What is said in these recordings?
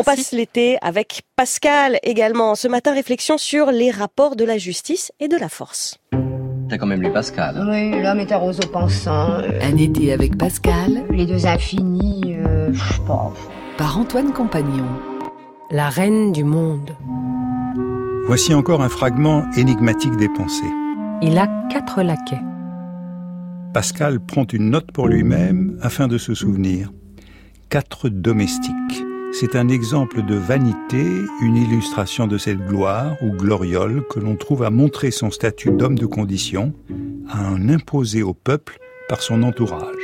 On passe l'été avec Pascal également. Ce matin, réflexion sur les rapports de la justice et de la force. T'as quand même lu Pascal. Oui, l'homme est un roseau pensant. euh, Un été avec Pascal les deux infinis, euh, je sais pas. par Antoine Compagnon. La reine du monde. Voici encore un fragment énigmatique des pensées. Il a quatre laquais. Pascal prend une note pour lui-même afin de se souvenir. Quatre domestiques. C'est un exemple de vanité, une illustration de cette gloire ou gloriole que l'on trouve à montrer son statut d'homme de condition, à en imposer au peuple par son entourage.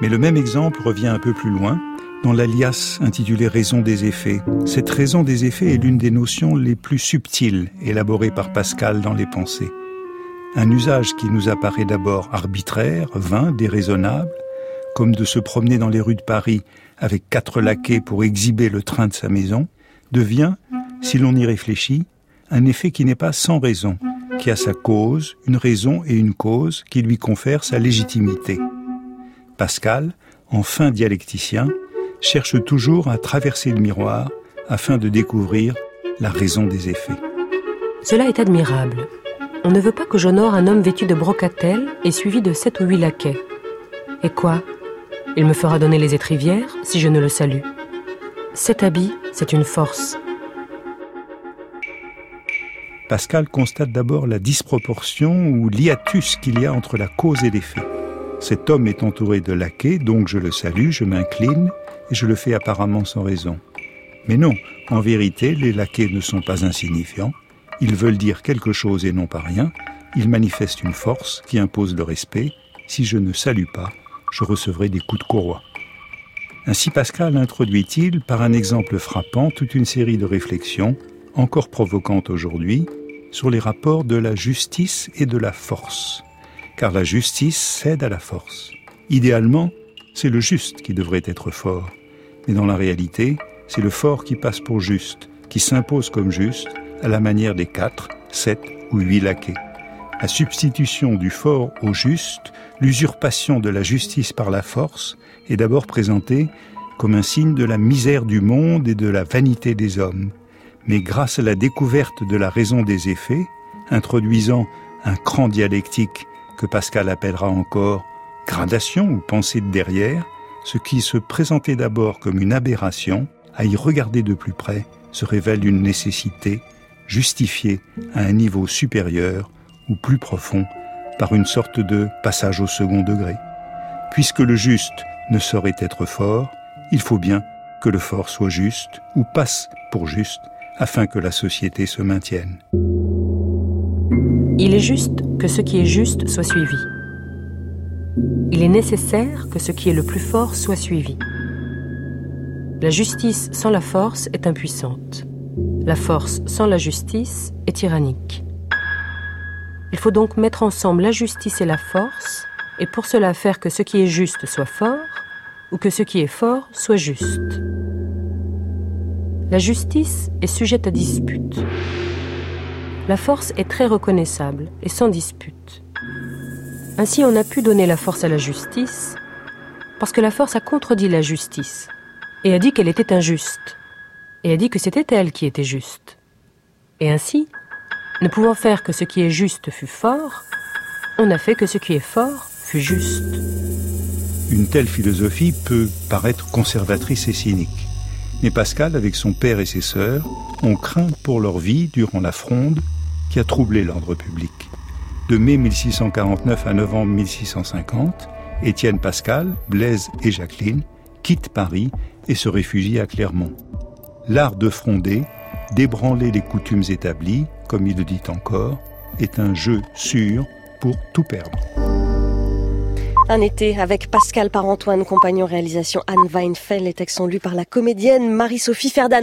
Mais le même exemple revient un peu plus loin, dans l'alias intitulé Raison des effets. Cette raison des effets est l'une des notions les plus subtiles élaborées par Pascal dans les pensées. Un usage qui nous apparaît d'abord arbitraire, vain, déraisonnable, comme de se promener dans les rues de Paris avec quatre laquais pour exhiber le train de sa maison, devient, si l'on y réfléchit, un effet qui n'est pas sans raison, qui a sa cause, une raison et une cause qui lui confèrent sa légitimité. Pascal, en fin dialecticien, cherche toujours à traverser le miroir afin de découvrir la raison des effets. Cela est admirable. On ne veut pas que j'honore un homme vêtu de brocatelle et suivi de sept ou huit laquais. Et quoi? Il me fera donner les étrivières si je ne le salue. Cet habit, c'est une force. Pascal constate d'abord la disproportion ou l'hiatus qu'il y a entre la cause et l'effet. Cet homme est entouré de laquais, donc je le salue, je m'incline, et je le fais apparemment sans raison. Mais non, en vérité, les laquais ne sont pas insignifiants, ils veulent dire quelque chose et non pas rien, ils manifestent une force qui impose le respect, si je ne salue pas, je recevrai des coups de courroie. Ainsi Pascal introduit-il, par un exemple frappant, toute une série de réflexions, encore provocantes aujourd'hui, sur les rapports de la justice et de la force. Car la justice cède à la force. Idéalement, c'est le juste qui devrait être fort. Mais dans la réalité, c'est le fort qui passe pour juste, qui s'impose comme juste, à la manière des quatre, sept ou huit laquais. La substitution du fort au juste, l'usurpation de la justice par la force, est d'abord présentée comme un signe de la misère du monde et de la vanité des hommes. Mais grâce à la découverte de la raison des effets, introduisant un cran dialectique que Pascal appellera encore gradation ou pensée de derrière, ce qui se présentait d'abord comme une aberration, à y regarder de plus près, se révèle une nécessité justifiée à un niveau supérieur ou plus profond par une sorte de passage au second degré. Puisque le juste ne saurait être fort, il faut bien que le fort soit juste ou passe pour juste afin que la société se maintienne. Il est juste que ce qui est juste soit suivi. Il est nécessaire que ce qui est le plus fort soit suivi. La justice sans la force est impuissante. La force sans la justice est tyrannique. Il faut donc mettre ensemble la justice et la force, et pour cela faire que ce qui est juste soit fort, ou que ce qui est fort soit juste. La justice est sujette à dispute. La force est très reconnaissable et sans dispute. Ainsi, on a pu donner la force à la justice parce que la force a contredit la justice et a dit qu'elle était injuste et a dit que c'était elle qui était juste. Et ainsi, ne pouvant faire que ce qui est juste fût fort, on a fait que ce qui est fort fût juste. Une telle philosophie peut paraître conservatrice et cynique. Mais Pascal, avec son père et ses sœurs, ont craint pour leur vie durant la fronde qui a troublé l'ordre public. De mai 1649 à novembre 1650, Étienne Pascal, Blaise et Jacqueline quittent Paris et se réfugient à Clermont. L'art de fronder, d'ébranler les coutumes établies, comme il le dit encore, est un jeu sûr pour tout perdre. Un été avec Pascal par Antoine, compagnon réalisation Anne Weinfeld. Les textes sont lus par la comédienne Marie-Sophie Ferdan.